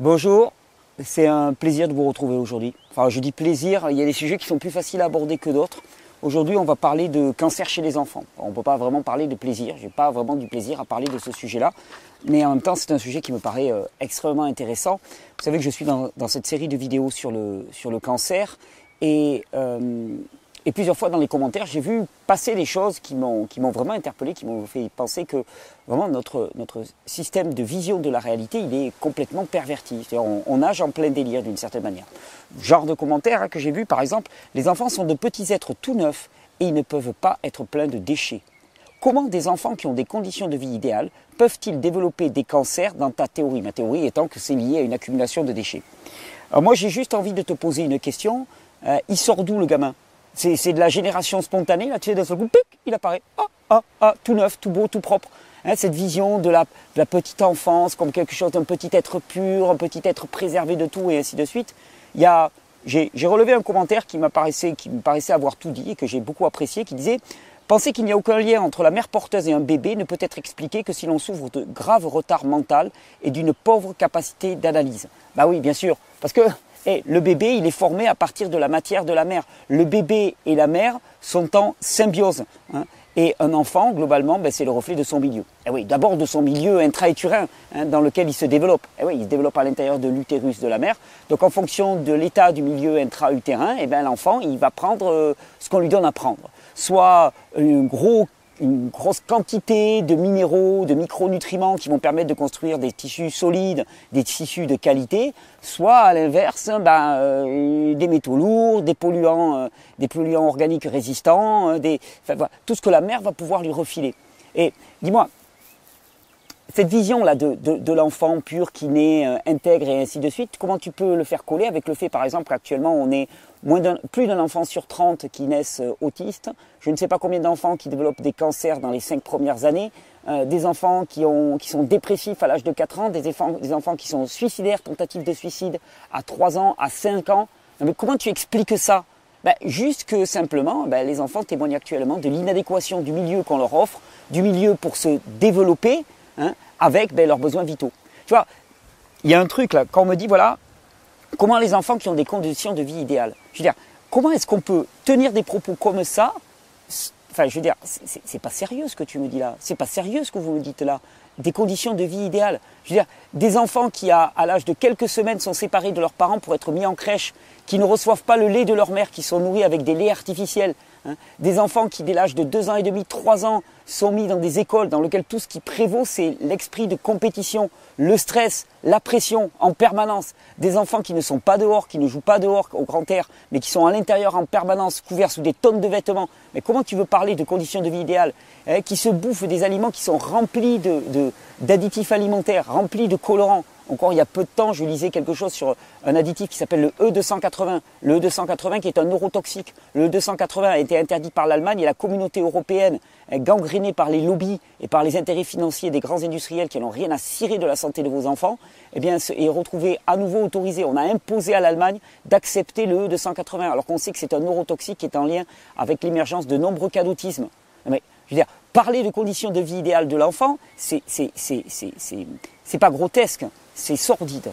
Bonjour, c'est un plaisir de vous retrouver aujourd'hui. Enfin, je dis plaisir, il y a des sujets qui sont plus faciles à aborder que d'autres. Aujourd'hui, on va parler de cancer chez les enfants. On ne peut pas vraiment parler de plaisir, je n'ai pas vraiment du plaisir à parler de ce sujet-là, mais en même temps, c'est un sujet qui me paraît euh, extrêmement intéressant. Vous savez que je suis dans, cette série de vidéos sur le, cancer et euh, et plusieurs fois dans les commentaires, j'ai vu passer des choses qui m'ont, vraiment interpellé, qui m'ont fait penser que vraiment notre, notre système de vision de la réalité, il est complètement perverti. On, nage en plein délire d'une certaine manière. Genre de commentaires hein, que j'ai vu, par exemple, les enfants sont de petits êtres tout neufs et ils ne peuvent pas être pleins de déchets. Comment des enfants qui ont des conditions de vie idéales peuvent-ils développer des cancers dans ta théorie? Ma théorie étant que c'est lié à une accumulation de déchets. Alors moi j'ai juste envie de te poser une question. Euh, il sort d'où le gamin? C'est de la génération spontanée, là, tu sais, d'un seul coup, il apparaît. Ah, ah, ah, tout neuf, tout beau, tout propre. Hein, cette vision de la, petite enfance comme quelque chose d'un petit être pur, un petit être préservé de tout et ainsi de suite. Il y a, j'ai relevé un commentaire qui, qui me paraissait avoir tout dit et que j'ai beaucoup apprécié, qui disait Penser qu'il n'y a aucun lien entre la mère porteuse et un bébé ne peut être expliqué que si l'on souffre de graves retards mentaux et d'une pauvre capacité d'analyse. Bah oui, bien sûr, parce que et le bébé, il est formé à partir de la matière de la mère. Le bébé et la mère sont en symbiose. Hein. Et un enfant, globalement, ben, c'est le reflet de son milieu. Et oui, d'abord de son milieu intra-éturin, hein, dans lequel il se développe. Et oui, il se développe à l'intérieur de l'utérus de la mère. Donc, en fonction de l'état du milieu intra-utérin, eh ben, l'enfant, il va prendre euh, ce qu'on lui donne à prendre. Soit un gros une grosse quantité de minéraux, de micronutriments qui vont permettre de construire des tissus solides, des tissus de qualité, soit à l'inverse, ben, euh, des métaux lourds, des polluants, euh, des polluants organiques résistants, euh, tout ce que la mer va pouvoir lui refiler. Et dis-moi, cette vision-là de, de, l'enfant pur qui naît, intègre et ainsi de suite, comment tu peux le faire coller avec le fait, par exemple, qu'actuellement on est plus d'un enfant sur 30 qui naissent euh, autistes. Je ne sais pas combien d'enfants qui développent des cancers dans les 5 premières années. Euh, des enfants qui, ont, qui sont dépressifs à l'âge de 4 ans, des enfants, des enfants qui sont suicidaires, tentatives de suicide à 3 ans, à 5 ans. mais comment tu expliques ça? Ben, Juste que simplement, ben, les enfants témoignent actuellement de l'inadéquation du milieu qu'on leur offre, du milieu pour se développer hein, avec ben, leurs besoins vitaux. Tu vois, il y a un truc là, quand on me dit, voilà, Comment les enfants qui ont des conditions de vie idéales Je veux dire, comment est-ce qu'on peut tenir des propos comme ça Enfin, je veux dire, c'est pas sérieux ce que tu me dis là. C'est pas sérieux ce que vous me dites là. Des conditions de vie idéales. Je veux dire, des enfants qui, à, à l'âge de quelques semaines, sont séparés de leurs parents pour être mis en crèche, qui ne reçoivent pas le lait de leur mère, qui sont nourris avec des laits artificiels, Hein. Des enfants qui, dès l'âge de 2 ans et demi, 3 ans, sont mis dans des écoles dans lesquelles tout ce qui prévaut, c'est l'esprit de compétition, le stress, la pression en permanence. Des enfants qui ne sont pas dehors, qui ne jouent pas dehors au grand air, mais qui sont à l'intérieur en permanence, couverts sous des tonnes de vêtements. Mais comment tu veux parler de conditions de vie idéales hein, Qui se bouffent des aliments qui sont remplis d'additifs alimentaires, remplis de colorants encore il y a peu de temps, je lisais quelque chose sur un additif qui s'appelle le E280. Le E280 qui est un neurotoxique. Le E280 a été interdit par l'Allemagne et la communauté européenne, gangrénée par les lobbies et par les intérêts financiers des grands industriels qui n'ont rien à cirer de la santé de vos enfants, eh bien, est retrouvée à nouveau autorisé. On a imposé à l'Allemagne d'accepter le E280 alors qu'on sait que c'est un neurotoxique qui est en lien avec l'émergence de nombreux cas d'autisme. Mais je veux dire, parler de conditions de vie idéales de l'enfant, c'est pas grotesque c'est sordide.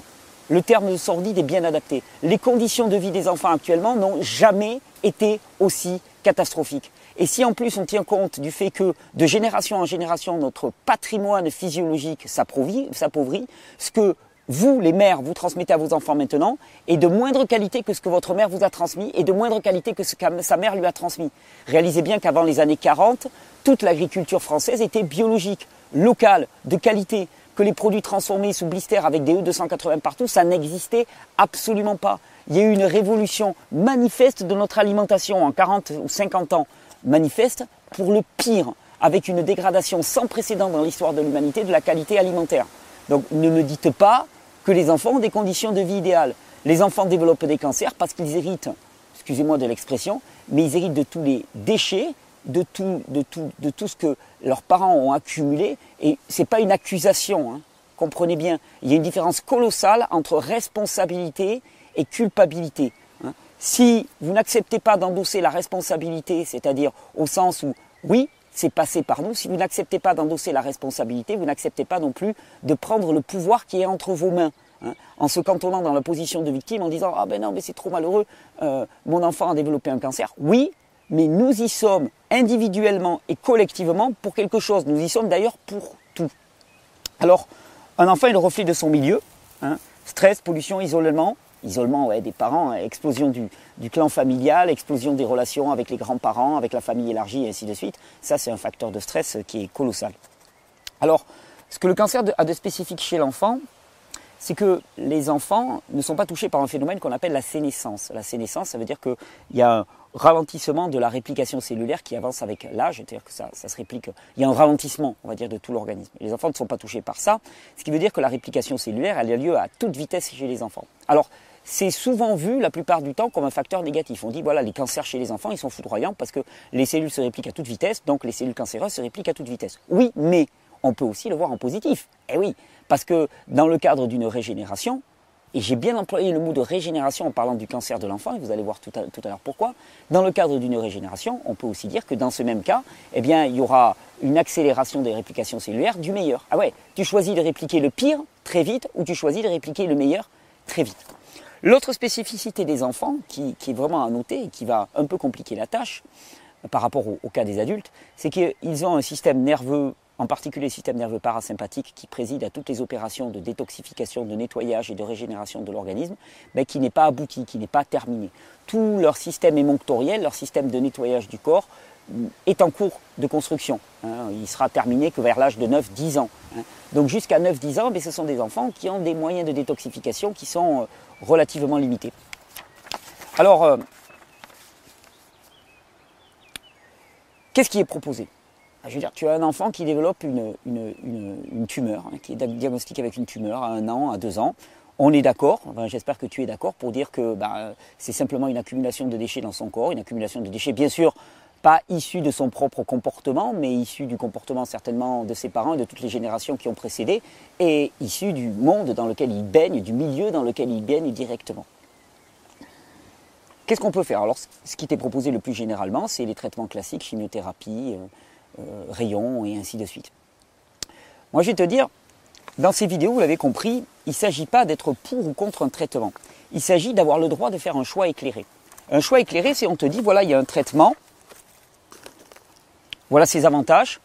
Le terme de sordide est bien adapté. Les conditions de vie des enfants actuellement n'ont jamais été aussi catastrophiques. Et si en plus on tient compte du fait que de génération en génération notre patrimoine physiologique s'appauvrit, ce que vous, les mères, vous transmettez à vos enfants maintenant est de moindre qualité que ce que votre mère vous a transmis et de moindre qualité que ce que sa mère lui a transmis. Réalisez bien qu'avant les années 40, toute l'agriculture française était biologique, locale, de qualité que les produits transformés sous blister avec des E280 partout, ça n'existait absolument pas. Il y a eu une révolution manifeste de notre alimentation en 40 ou 50 ans, manifeste pour le pire, avec une dégradation sans précédent dans l'histoire de l'humanité de la qualité alimentaire. Donc ne me dites pas que les enfants ont des conditions de vie idéales. Les enfants développent des cancers parce qu'ils héritent, excusez-moi de l'expression, mais ils héritent de tous les déchets de tout, de tout, de tout ce que leurs parents ont accumulé. Et ce n'est pas une accusation, hein. comprenez bien. Il y a une différence colossale entre responsabilité et culpabilité. Hein. Si vous n'acceptez pas d'endosser la responsabilité, c'est-à-dire au sens où, oui, c'est passé par nous, si vous n'acceptez pas d'endosser la responsabilité, vous n'acceptez pas non plus de prendre le pouvoir qui est entre vos mains. hein, en se cantonnant dans la position de victime, en disant ah ben non mais c'est trop malheureux, euh, mon enfant a développé un cancer. Oui, mais nous y sommes individuellement et collectivement pour quelque chose. Nous y sommes d'ailleurs pour tout. Alors, un enfant est le reflet de son milieu. Hein, stress, pollution, isolement, isolement ouais, des parents, hein, explosion du, clan familial, explosion des relations avec les grands-parents, avec la famille élargie et ainsi de suite. Ça, c'est un facteur de stress qui est colossal. Alors, ce que le cancer a de spécifique chez l'enfant, c'est que les enfants ne sont pas touchés par un phénomène qu'on appelle la sénescence. La sénescence, ça veut dire qu'il y a ralentissement de la réplication cellulaire qui avance avec l'âge, c'est-à-dire que ça, se réplique, il y a un ralentissement, on va dire, de tout l'organisme. Les enfants ne sont pas touchés par ça, ce qui veut dire que la réplication cellulaire, elle a lieu à toute vitesse chez les enfants. Alors, c'est souvent vu la plupart du temps comme un facteur négatif. On dit voilà, les cancers chez les enfants, ils sont foudroyants parce que les cellules se répliquent à toute vitesse, donc les cellules cancéreuses se répliquent à toute vitesse. Oui, mais on peut aussi le voir en positif. Eh oui, parce que dans le cadre d'une régénération, et j'ai bien employé le mot de régénération en parlant du cancer de l'enfant, et vous allez voir tout à, l'heure pourquoi, dans le cadre d'une régénération, on peut aussi dire que dans ce même cas, eh bien, il y aura une accélération des réplications cellulaires du meilleur. Ah ouais, tu choisis de répliquer le pire très vite, ou tu choisis de répliquer le meilleur très vite. L'autre spécificité des enfants, qui, est vraiment à noter et qui va un peu compliquer la tâche euh, par rapport au, cas des adultes, c'est qu'ils ont un système nerveux, en particulier le système nerveux parasympathique, qui préside à toutes les opérations de détoxification, de nettoyage et de régénération de l'organisme, mais qui n'est pas abouti, qui n'est pas terminé. Tout leur système émonctoriel, leur système de nettoyage du corps, est en cours de construction. Hein. Il sera terminé que vers l'âge de 9-10 ans. Hein. Donc jusqu'à 9-10 ans, mais ce sont des enfants qui ont des moyens de détoxification qui sont euh, relativement limités. Alors, euh, qu'est-ce qui est proposé? Je veux dire, tu as un enfant qui développe une, tumeur, hein, qui est diagnostiqué avec une tumeur à un an, à deux ans. On est d'accord, j'espère que tu es d'accord pour dire que bah, c'est simplement une accumulation de déchets dans son corps, une accumulation de déchets bien sûr pas issu de son propre comportement, mais issu du comportement certainement de ses parents et de toutes les générations qui ont précédé, et issu du monde dans lequel il baigne, du milieu dans lequel il baigne directement. Qu'est-ce qu'on peut faire? Alors, ce qui t'est proposé le plus généralement, c'est les traitements classiques, chimiothérapie, euh, rayons et ainsi de suite. Moi, je vais te dire, dans ces vidéos, vous l'avez compris, il ne s'agit pas d'être pour ou contre un traitement. Il s'agit d'avoir le droit de faire un choix éclairé. Un choix éclairé, c'est on te dit, voilà, il y a un traitement, voilà ses avantages,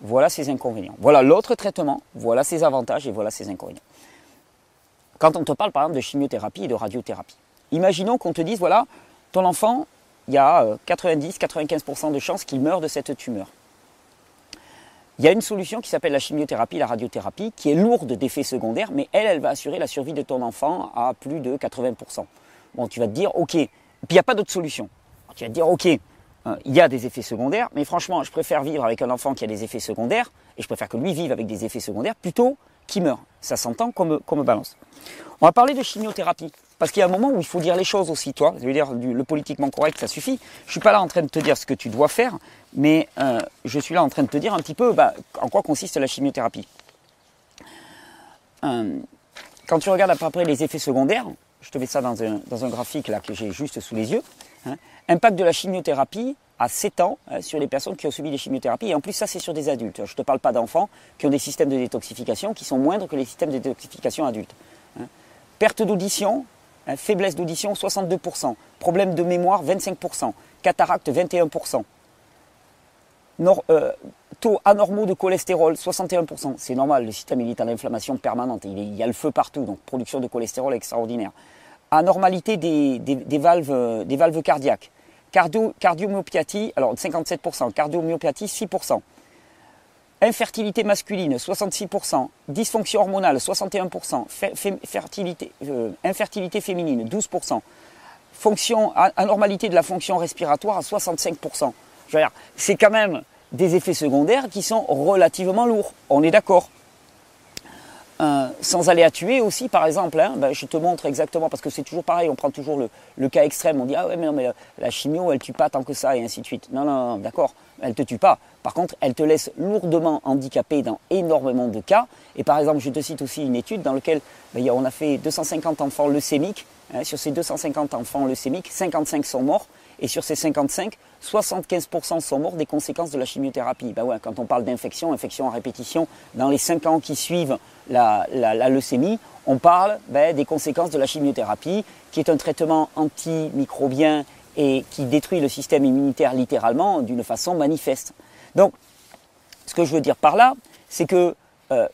voilà ses inconvénients. Voilà l'autre traitement, voilà ses avantages et voilà ses inconvénients. Quand on te parle par exemple de chimiothérapie et de radiothérapie, imaginons qu'on te dise, voilà, ton enfant, il y a 90-95% euh, de chances qu'il meure de cette tumeur. Il y a une solution qui s'appelle la chimiothérapie, la radiothérapie, qui est lourde d'effets secondaires, mais elle, elle va assurer la survie de ton enfant à plus de 80%. Bon, tu vas te dire, ok, puis il n'y a pas d'autre solution. Tu vas te dire, ok, Hein, il y a des effets secondaires, mais franchement, je préfère vivre avec un enfant qui a des effets secondaires, et je préfère que lui vive avec des effets secondaires, plutôt qu'il meure. Ça s'entend comme, comme balance. On va parler de chimiothérapie, parce qu'il y a un moment où il faut dire les choses aussi, toi. Je veux dire, le politiquement correct, ça suffit. Je suis pas là en train de te dire ce que tu dois faire, mais euh, je suis là en train de te dire un petit peu bah, en quoi consiste la chimiothérapie. Euh, quand tu regardes à peu près les effets secondaires, je te mets ça dans un, dans un graphique là que j'ai juste sous les yeux, Hein. Impact de la chimiothérapie à 7 ans hein, sur les personnes qui ont subi des chimiothérapies. Et en plus, ça, c'est sur des adultes. Je ne te parle pas d'enfants qui ont des systèmes de détoxification qui sont moindres que les systèmes de détoxification adultes. Hein. Perte d'audition, faiblesse d'audition, 62%. Problème de mémoire, 25%. Cataracte, 21%. Euh, taux anormaux de cholestérol, 61%. C'est normal, le système est en inflammation permanente. Il, y a le feu partout, donc production de cholestérol extraordinaire anormalité des, valves, cardiaques. Cardio, cardiomyopathie, alors 57%, cardiomyopathie 6%. Infertilité masculine, 66%. Dysfonction hormonale, 61%. Fertilité, euh, infertilité féminine, 12%. Fonction, anormalité de la fonction respiratoire à 65%. C'est quand même des effets secondaires qui sont relativement lourds. On est d'accord. Euh, sans aller à tuer aussi, par exemple, hein, ben, je te montre exactement, parce que c'est toujours pareil, on prend toujours le, cas extrême, on dit ah ouais mais non mais la, chimio elle tue pas tant que ça et ainsi de suite. Non non, non d'accord, elle te tue pas. Par contre, elle te laisse lourdement handicapé dans énormément de cas. Et par exemple, je te cite aussi une étude dans laquelle ben, on a fait 250 enfants leucémiques. Hein, sur ces 250 enfants leucémiques, 55 sont morts Et sur ces 55, 75% sont morts des conséquences de la chimiothérapie. Ben ouais, quand on parle d'infection, infection à répétition, dans les 5 ans qui suivent la, leucémie, on parle ben, des conséquences de la chimiothérapie, qui est un traitement antimicrobien et qui détruit le système immunitaire littéralement d'une façon manifeste. Donc, ce que je veux dire par là, c'est que euh,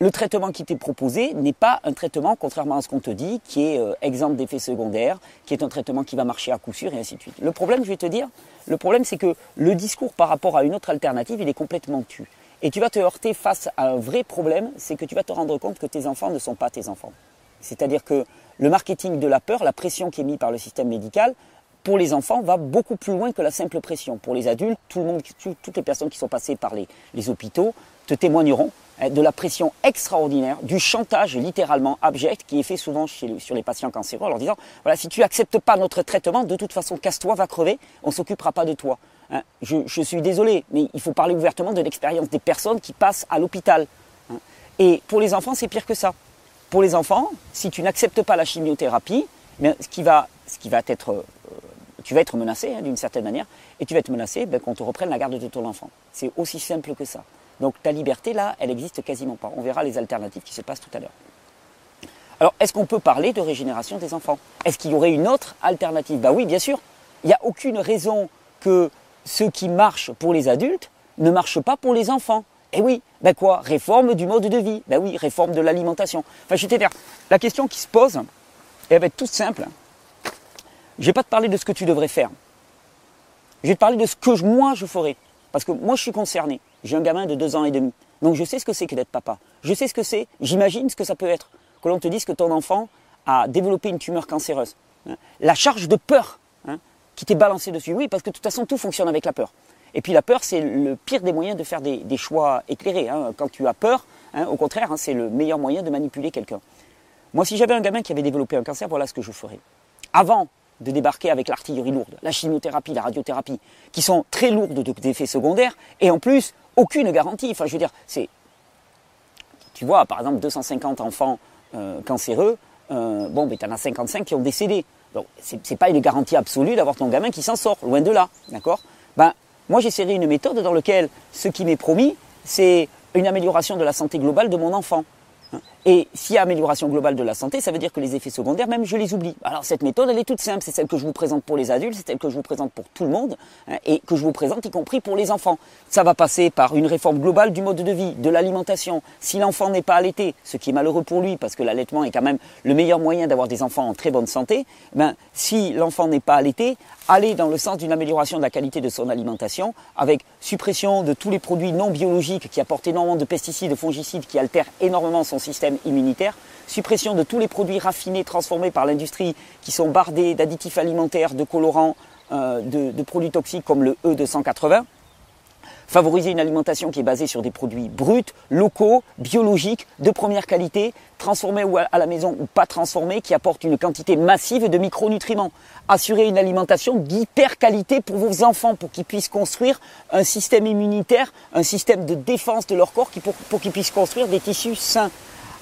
le traitement qui t'est proposé n'est pas un traitement, contrairement à ce qu'on te dit, qui est euh, exemple d'effets secondaires, qui est un traitement qui va marcher à coup sûr et ainsi de suite. Le problème, je vais te dire, le problème c'est que le discours par rapport à une autre alternative, il est complètement tu. Et tu vas te heurter face à un vrai problème, c'est que tu vas te rendre compte que tes enfants ne sont pas tes enfants. C'est-à-dire que le marketing de la peur, la pression qui est mise par le système médical, pour les enfants, va beaucoup plus loin que la simple pression. Pour les adultes, tout le monde, toutes les personnes qui sont passées par les hôpitaux te témoigneront de la pression extraordinaire, du chantage littéralement abject qui est fait souvent sur les patients cancéreux en leur disant voilà si tu acceptes pas notre traitement de toute façon casse-toi va crever on s'occupera pas de toi. Hein, je, suis désolé mais il faut parler ouvertement de l'expérience des personnes qui passent à l'hôpital. Hein. et pour les enfants c'est pire que ça. Pour les enfants si tu n'acceptes pas la chimiothérapie ce qui va ce qui va être euh, tu vas être menacé d'une certaine manière et tu vas être menacé ben, qu'on te reprenne la garde de ton enfant. C'est aussi simple que ça donc ta liberté, là, elle n'existe quasiment pas. On verra les alternatives qui se passent tout à l'heure. Alors, est-ce qu'on peut parler de régénération des enfants? Est-ce qu'il y aurait une autre alternative? Ben oui, bien sûr. Il n'y a aucune raison que ce qui marche pour les adultes ne marche pas pour les enfants. Eh oui, ben quoi? Réforme du mode de vie. Ben oui, réforme de l'alimentation. Enfin, je dire, la question qui se pose, elle va être toute simple. Je ne vais pas te parler de ce que tu devrais faire. Je vais te parler de ce que moi je ferais. Parce que moi je suis concerné. J'ai un gamin de deux ans et demi. Donc je sais ce que c'est que d'être papa. Je sais ce que c'est, j'imagine ce que ça peut être. Que l'on te dise que ton enfant a développé une tumeur cancéreuse. Hein. La charge de peur hein, qui t'est balancée dessus. Oui, parce que de toute façon, tout fonctionne avec la peur. Et puis la peur, c'est le pire des moyens de faire des, choix éclairés. Hein. Quand tu as peur, au contraire, c'est le meilleur moyen de manipuler quelqu'un. Moi, si j'avais un gamin qui avait développé un cancer, voilà ce que je ferais. Avant de débarquer avec l'artillerie lourde, la chimiothérapie, la radiothérapie, qui sont très lourdes d'effets secondaires, et en plus, aucune garantie. Enfin, je veux dire, c'est. Tu vois, par exemple, 250 enfants euh, cancéreux, euh, bon, ben, tu en as 55 qui ont décédé. Donc, ce n'est pas une garantie absolue d'avoir ton gamin qui s'en sort, loin de là, d'accord? Ben, moi, j'essaierai une méthode dans laquelle ce qui m'est promis, c'est une amélioration de la santé globale de mon enfant. Et s'il y a amélioration globale de la santé, ça veut dire que les effets secondaires, même je les oublie. Alors cette méthode, elle est toute simple. C'est celle que je vous présente pour les adultes, c'est celle que je vous présente pour tout le monde, hein, et que je vous présente y compris pour les enfants. Ça va passer par une réforme globale du mode de vie, de l'alimentation. Si l'enfant n'est pas allaité, ce qui est malheureux pour lui, parce que l'allaitement est quand même le meilleur moyen d'avoir des enfants en très bonne santé, ben, si l'enfant n'est pas allaité, aller dans le sens d'une amélioration de la qualité de son alimentation, avec suppression de tous les produits non biologiques qui apportent énormément de pesticides, de fongicides, qui altèrent énormément son système immunitaire, suppression de tous les produits raffinés transformés par l'industrie qui sont bardés d'additifs alimentaires, de colorants, euh, de, produits toxiques comme le E280, favoriser une alimentation qui est basée sur des produits bruts, locaux, biologiques, de première qualité, transformés ou à la maison ou pas transformés, qui apportent une quantité massive de micronutriments. Assurer une alimentation d'hyper qualité pour vos enfants, pour qu'ils puissent construire un système immunitaire, un système de défense de leur corps, pour, pour qu'ils puissent construire des tissus sains.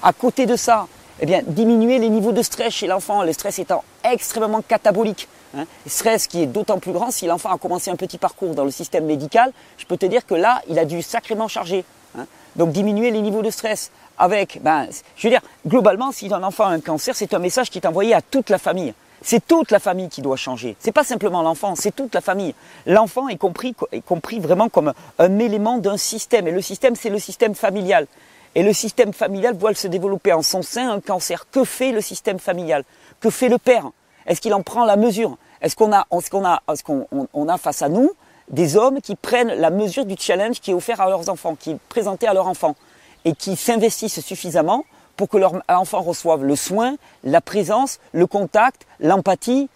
À côté de ça, eh bien, diminuer les niveaux de stress chez l'enfant, le stress étant extrêmement catabolique. Hein. Stress qui est d'autant plus grand si l'enfant a commencé un petit parcours dans le système médical, je peux te dire que là, il a dû sacrément charger. Hein. Donc diminuer les niveaux de stress avec, ben, je veux dire, globalement, si un enfant a un cancer, c'est un message qui est envoyé à toute la famille. C'est toute la famille qui doit changer. C'est pas simplement l'enfant, c'est toute la famille. L'enfant est compris, est compris vraiment comme un élément d'un système. Et le système, c'est le système familial. Et le système familial voit se développer en son sein un cancer. Que fait le système familial? Que fait le père? Est-ce qu'il en prend la mesure? Est-ce qu'on a, face à nous des hommes qui prennent la mesure du challenge qui est offert à leurs enfants, qui est présenté à leurs enfants, et qui s'investissent suffisamment pour que leur enfant reçoive le soin, la présence, le contact, l'empathie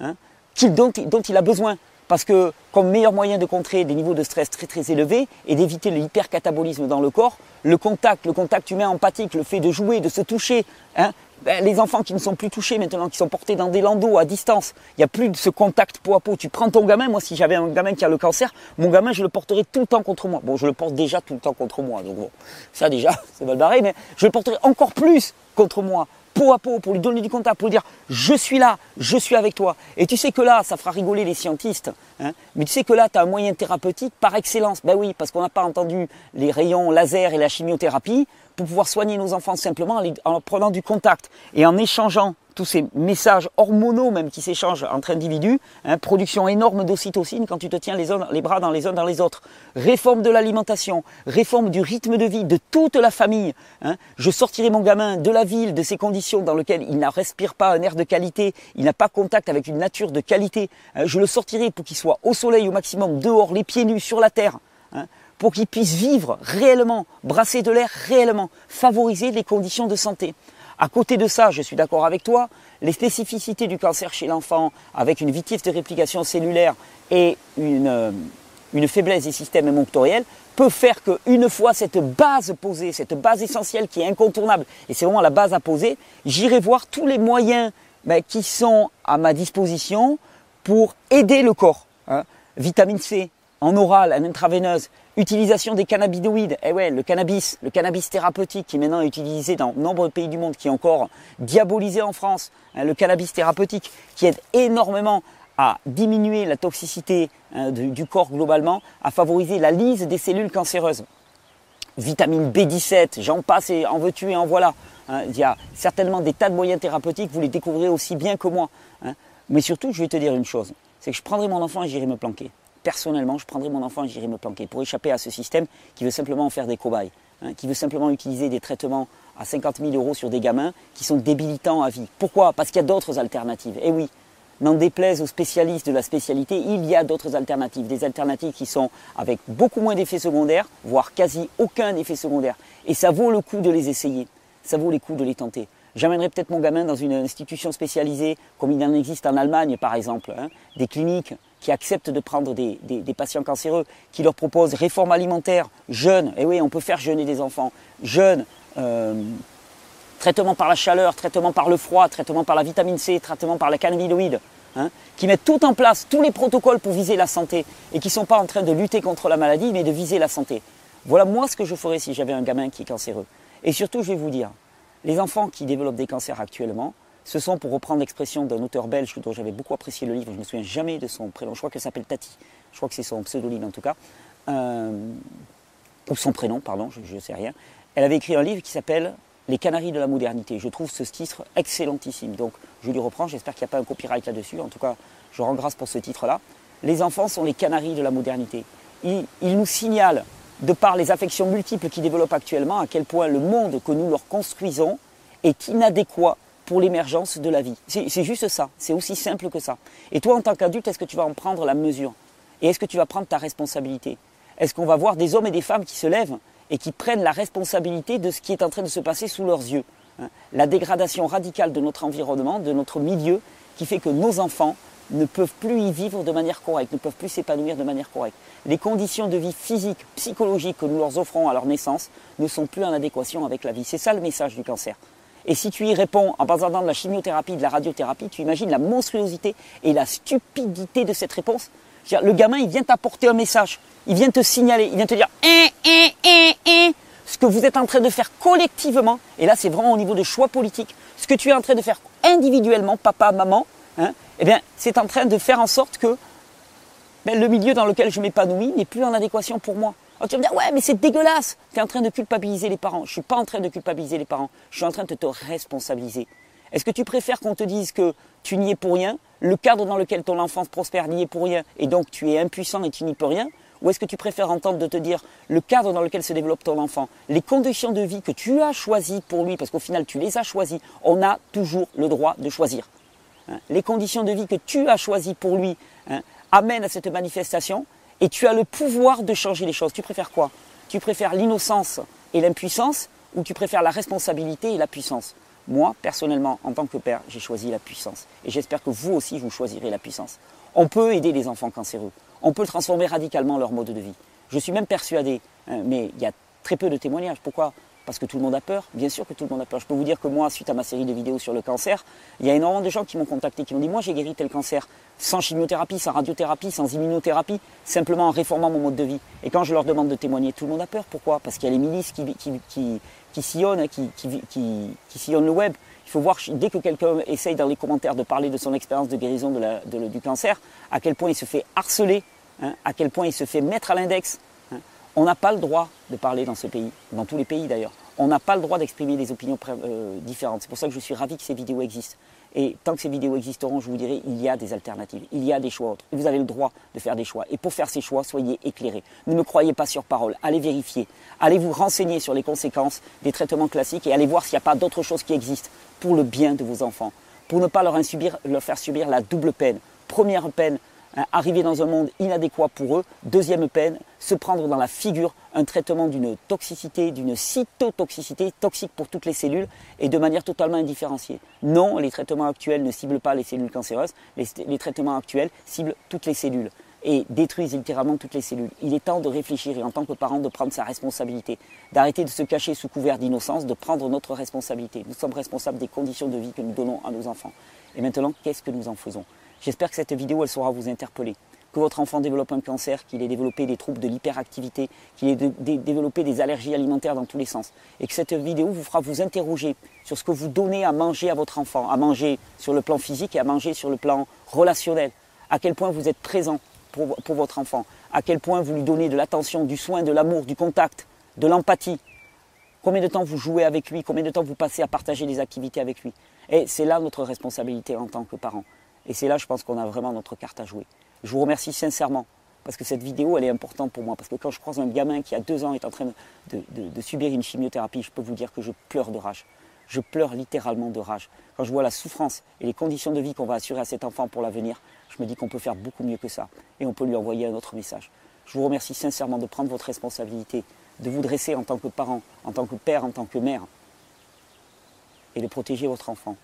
hein, dont, dont il a besoin? Parce que comme meilleur moyen de contrer des niveaux de stress très très élevés et d'éviter le hypercatabolisme dans le corps, le contact, le contact humain empathique, le fait de jouer, de se toucher, hein, ben, les enfants qui ne sont plus touchés maintenant, qui sont portés dans des landaux à distance, il n'y a plus de ce contact peau à peau. Tu prends ton gamin, moi si j'avais un gamin qui a le cancer, mon gamin je le porterais tout le temps contre moi. Bon, je le porte déjà tout le temps contre moi, donc bon, ça déjà, c'est mal barré, mais je le porterai encore plus contre moi peau à peau, pour lui donner du contact, pour lui dire je suis là, je suis avec toi. Et tu sais que là, ça fera rigoler les scientistes, hein, mais tu sais que là, tu as un moyen thérapeutique par excellence. Ben oui, parce qu'on n'a pas entendu les rayons laser et la chimiothérapie pour pouvoir soigner nos enfants simplement en prenant du contact et en échangeant tous ces messages hormonaux même qui s'échangent entre individus, hein, production énorme d'ocytocine quand tu te tiens les, bras dans les uns dans les autres, réforme de l'alimentation, réforme du rythme de vie de toute la famille. Hein. Je sortirai mon gamin de la ville, de ces conditions dans lesquelles il ne respire pas un air de qualité, il n'a pas contact avec une nature de qualité. Hein. Je le sortirai pour qu'il soit au soleil au maximum, dehors, les pieds nus sur la terre pour qu'il puisse vivre réellement, brasser de l'air réellement, favoriser les conditions de santé. À côté de ça, je suis d'accord avec toi, les spécificités du cancer chez l'enfant, avec une vitesse de réplication cellulaire et une, euh, faiblesse des systèmes émonctoriels, peut faire qu'une fois cette base posée, cette base essentielle qui est incontournable, et c'est vraiment la base à poser, j'irai voir tous les moyens ben, qui sont à ma disposition pour aider le corps. Hein. Vitamine C, en oral, en intraveineuse, Utilisation des cannabinoïdes. Eh ouais, le cannabis, le cannabis thérapeutique qui est maintenant utilisé dans de nombreux pays du monde, qui est encore diabolisé en France. Hein, le cannabis thérapeutique qui aide énormément à diminuer la toxicité hein, du corps globalement, à favoriser la lyse des cellules cancéreuses. Vitamine B17, j'en passe et en veux-tu et en voilà. Hein. il y a certainement des tas de moyens thérapeutiques, vous les découvrirez aussi bien que moi. Mais surtout, je vais te dire une chose, c'est que je prendrai mon enfant et j'irai me planquer personnellement, je prendrai mon enfant et j'irai me planquer pour échapper à ce système qui veut simplement en faire des cobayes, hein, qui veut simplement utiliser des traitements à 50 000 euros sur des gamins qui sont débilitants à vie. Pourquoi? Parce qu'il y a d'autres alternatives. Eh oui, n'en déplaise aux spécialistes de la spécialité, il y a d'autres alternatives. Des alternatives qui sont avec beaucoup moins d'effets secondaires, voire quasi aucun effet secondaire. Et ça vaut le coup de les essayer. Ça vaut le coup de les tenter. J'amènerai peut-être mon gamin dans une institution spécialisée, comme il en existe en Allemagne par exemple, hein, des cliniques qui acceptent de prendre des, patients cancéreux, qui leur proposent réforme alimentaire, jeûne, et oui, on peut faire jeûner des enfants, jeûne, euh, traitement par la chaleur, traitement par le froid, traitement par la vitamine C, traitement par la cannabinoïde, hein, qui mettent tout en place, tous les protocoles pour viser la santé, et qui ne sont pas en train de lutter contre la maladie, mais de viser la santé. Voilà moi ce que je ferais si j'avais un gamin qui est cancéreux. Et surtout, je vais vous dire, les enfants qui développent des cancers actuellement, ce sont, pour reprendre l'expression d'un auteur belge dont j'avais beaucoup apprécié le livre, je ne me souviens jamais de son prénom, je crois qu'elle s'appelle Tati, je crois que c'est son pseudonyme en tout cas, euh, ou son prénom, pardon, je ne sais rien. Elle avait écrit un livre qui s'appelle Les Canaries de la modernité. Je trouve ce titre excellentissime. Donc je lui reprends, j'espère qu'il n'y a pas un copyright là-dessus. En tout cas, je rends grâce pour ce titre-là. Les enfants sont les canaries de la modernité. Ils, ils nous signalent, de par les affections multiples qui développent actuellement, à quel point le monde que nous leur construisons est inadéquat pour l'émergence de la vie. C'est juste ça, c'est aussi simple que ça. Et toi, en tant qu'adulte, est-ce que tu vas en prendre la mesure? Et est-ce que tu vas prendre ta responsabilité? Est-ce qu'on va voir des hommes et des femmes qui se lèvent et qui prennent la responsabilité de ce qui est en train de se passer sous leurs yeux hein? La dégradation radicale de notre environnement, de notre milieu, qui fait que nos enfants ne peuvent plus y vivre de manière correcte, ne peuvent plus s'épanouir de manière correcte. Les conditions de vie physique, psychologique que nous leur offrons à leur naissance ne sont plus en adéquation avec la vie. C'est ça le message du cancer. Et si tu y réponds en basant de la chimiothérapie, de la radiothérapie, tu imagines la monstruosité et la stupidité de cette réponse. Le gamin, il vient t'apporter un message, il vient te signaler, il vient te dire eh, eh, eh, eh, ce que vous êtes en train de faire collectivement, et là c'est vraiment au niveau de choix politique, ce que tu es en train de faire individuellement, papa, maman, hein, eh bien c'est en train de faire en sorte que ben, le milieu dans lequel je m'épanouis n'est plus en adéquation pour moi. Oh, tu vas me dire, ouais, mais c'est dégueulasse. Tu es en train de culpabiliser les parents. Je ne suis pas en train de culpabiliser les parents. Je suis en train de te responsabiliser. Est-ce que tu préfères qu'on te dise que tu n'y es pour rien, le cadre dans lequel ton enfance prospère n'y est pour rien, et donc tu es impuissant et tu n'y peux rien Ou est-ce que tu préfères entendre de te dire le cadre dans lequel se développe ton enfant, les conditions de vie que tu as choisies pour lui, parce qu'au final tu les as choisies, on a toujours le droit de choisir. Hein? les conditions de vie que tu as choisies pour lui hein, amènent à cette manifestation, et tu as le pouvoir de changer les choses. Tu préfères quoi? Tu préfères l'innocence et l'impuissance ou tu préfères la responsabilité et la puissance? Moi, personnellement, en tant que père, j'ai choisi la puissance. Et j'espère que vous aussi, vous choisirez la puissance. On peut aider les enfants cancéreux. On peut transformer radicalement leur mode de vie. Je suis même persuadé, hein, mais il y a très peu de témoignages. Pourquoi? Parce que tout le monde a peur Bien sûr que tout le monde a peur. Je peux vous dire que moi, suite à ma série de vidéos sur le cancer, il y a énormément de gens qui m'ont contacté, qui m'ont dit Moi, j'ai guéri tel cancer sans chimiothérapie, sans radiothérapie, sans immunothérapie, simplement en réformant mon mode de vie. Et quand je leur demande de témoigner, tout le monde a peur. Pourquoi? Parce qu'il y a les milices qui, qui, sillonnent, qui, qui, sillonnent le web, Il faut voir, dès que quelqu'un essaye dans les commentaires de parler de son expérience de guérison du cancer, à quel point il se fait harceler, hein, à quel point il se fait mettre à l'index. On n'a pas le droit de parler dans ce pays, dans tous les pays d'ailleurs. On n'a pas le droit d'exprimer des opinions euh, différentes. C'est pour ça que je suis ravi que ces vidéos existent. Et tant que ces vidéos existeront, je vous dirai, il y a des alternatives, il y a des choix autres. Vous avez le droit de faire des choix. Et pour faire ces choix, soyez éclairés. Ne me croyez pas sur parole. Allez vérifier. Allez vous renseigner sur les conséquences des traitements classiques et allez voir s'il n'y a pas d'autres choses qui existent pour le bien de vos enfants. Pour ne pas leur, faire subir la double peine. Première peine, Hein, arriver dans un monde inadéquat pour eux. Deuxième peine, se prendre dans la figure un traitement d'une toxicité, d'une cytotoxicité toxique pour toutes les cellules et de manière totalement indifférenciée. Non, les traitements actuels ne ciblent pas les cellules cancéreuses, les, traitements actuels ciblent toutes les cellules et détruisent littéralement toutes les cellules. Il est temps de réfléchir et en tant que parent de prendre sa responsabilité, d'arrêter de se cacher sous couvert d'innocence, de prendre notre responsabilité. Nous sommes responsables des conditions de vie que nous donnons à nos enfants. Et maintenant, qu'est-ce que nous en faisons? J'espère que cette vidéo, elle saura vous interpeller. Que votre enfant développe un cancer, qu'il ait développé des troubles de l'hyperactivité, qu'il ait développé des allergies alimentaires dans tous les sens. Et que cette vidéo vous fera vous interroger sur ce que vous donnez à manger à votre enfant, à manger sur le plan physique et à manger sur le plan relationnel. À quel point vous êtes présent pour, pour votre enfant. À quel point vous lui donnez de l'attention, du soin, de l'amour, du contact, de l'empathie. Combien de temps vous jouez avec lui, combien de temps vous passez à partager des activités avec lui. Et c'est là notre responsabilité en tant que parents. Et c'est là, je pense qu'on a vraiment notre carte à jouer. Je vous remercie sincèrement parce que cette vidéo, elle est importante pour moi. Parce que quand je croise un gamin qui a deux ans est en train de, subir une chimiothérapie, je peux vous dire que je pleure de rage. Je pleure littéralement de rage. Quand je vois la souffrance et les conditions de vie qu'on va assurer à cet enfant pour l'avenir, je me dis qu'on peut faire beaucoup mieux que ça. Et on peut lui envoyer un autre message. Je vous remercie sincèrement de prendre votre responsabilité, de vous dresser en tant que parent, en tant que père, en tant que mère, et de protéger votre enfant.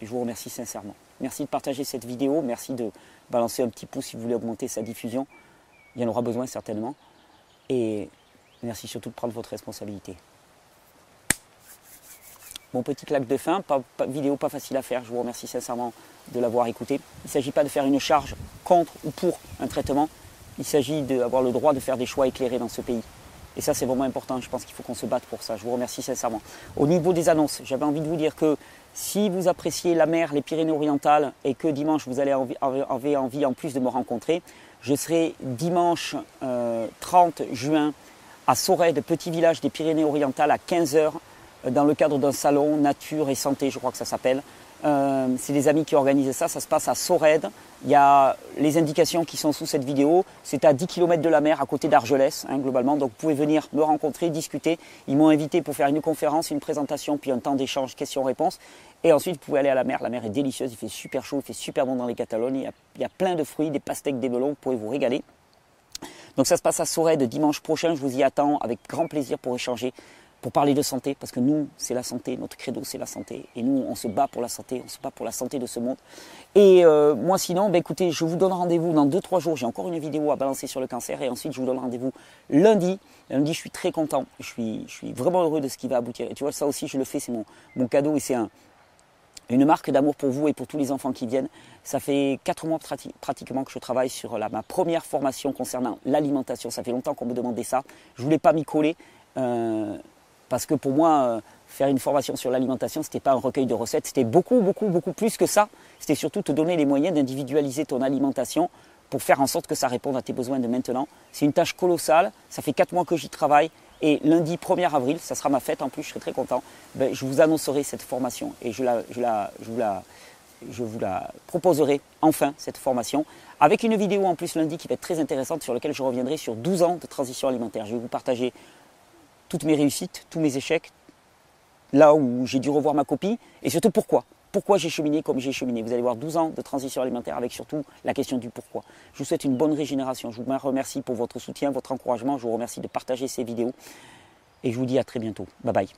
Et je vous remercie sincèrement. Merci de partager cette vidéo, merci de balancer un petit pouce si vous voulez augmenter sa diffusion. Il y en aura besoin certainement. Et merci surtout de prendre votre responsabilité. Mon petit claque de fin, vidéo pas facile à faire, je vous remercie sincèrement de l'avoir écouté. Il ne s'agit pas de faire une charge contre ou pour un traitement, il s'agit d'avoir le droit de faire des choix éclairés dans ce pays. Et ça, c'est vraiment important. Je pense qu'il faut qu'on se batte pour ça. Je vous remercie sincèrement. Au niveau des annonces, j'avais envie de vous dire que si vous appréciez la mer, les Pyrénées-Orientales, et que dimanche vous allez avoir envie en plus de me rencontrer, je serai dimanche 30 euh, juin à Sorède, petit village des Pyrénées-Orientales, à 15h, euh, dans le cadre d'un salon nature et santé, je crois que ça s'appelle. Euh, c'est des amis qui organisent ça, ça se passe à Sorède. Il y a les indications qui sont sous cette vidéo. C'est à 10 km de la mer, à côté d'Argelès, hein, globalement. Donc vous pouvez venir me rencontrer, discuter. Ils m'ont invité pour faire une conférence, une présentation, puis un temps d'échange, questions-réponses. Et ensuite, vous pouvez aller à la mer. La mer est délicieuse, il fait super chaud, il fait super bon dans les Catalognes. Il y a, il y a plein de fruits, des pastèques, des melons, vous pouvez vous régaler. Donc ça se passe à Sorède dimanche prochain. Je vous y attends avec grand plaisir pour échanger pour parler de santé, parce que nous, c'est la santé, notre credo, c'est la santé. Et nous, on se bat pour la santé, on se bat pour la santé de ce monde. Et euh, moi, sinon, ben, écoutez, je vous donne rendez-vous dans 2-3 jours. J'ai encore une vidéo à balancer sur le cancer. Et ensuite, je vous donne rendez-vous lundi. Lundi, je suis très content. Je suis, je suis vraiment heureux de ce qui va aboutir. Et tu vois, ça aussi, je le fais, c'est mon, mon cadeau. Et c'est un, une marque d'amour pour vous et pour tous les enfants qui viennent. Ça fait 4 mois pratiquement que je travaille sur la, ma première formation concernant l'alimentation. Ça fait longtemps qu'on me demandait ça. Je ne voulais pas m'y coller. Euh, parce que pour moi, euh, faire une formation sur l'alimentation, ce n'était pas un recueil de recettes, c'était beaucoup, beaucoup, beaucoup plus que ça. C'était surtout te donner les moyens d'individualiser ton alimentation pour faire en sorte que ça réponde à tes besoins de maintenant. C'est une tâche colossale, ça fait 4 mois que j'y travaille, et lundi 1er avril, ça sera ma fête en plus, je serai très content, ben, je vous annoncerai cette formation et je, la, je, la, je, vous la, je vous la proposerai enfin, cette formation, avec une vidéo en plus lundi qui va être très intéressante sur laquelle je reviendrai sur 12 ans de transition alimentaire. Je vais vous partager toutes mes réussites, tous mes échecs, là où j'ai dû revoir ma copie, et surtout pourquoi. Pourquoi j'ai cheminé comme j'ai cheminé. Vous allez voir 12 ans de transition alimentaire avec surtout la question du pourquoi. Je vous souhaite une bonne régénération. Je vous remercie pour votre soutien, votre encouragement. Je vous remercie de partager ces vidéos. Et je vous dis à très bientôt. Bye bye.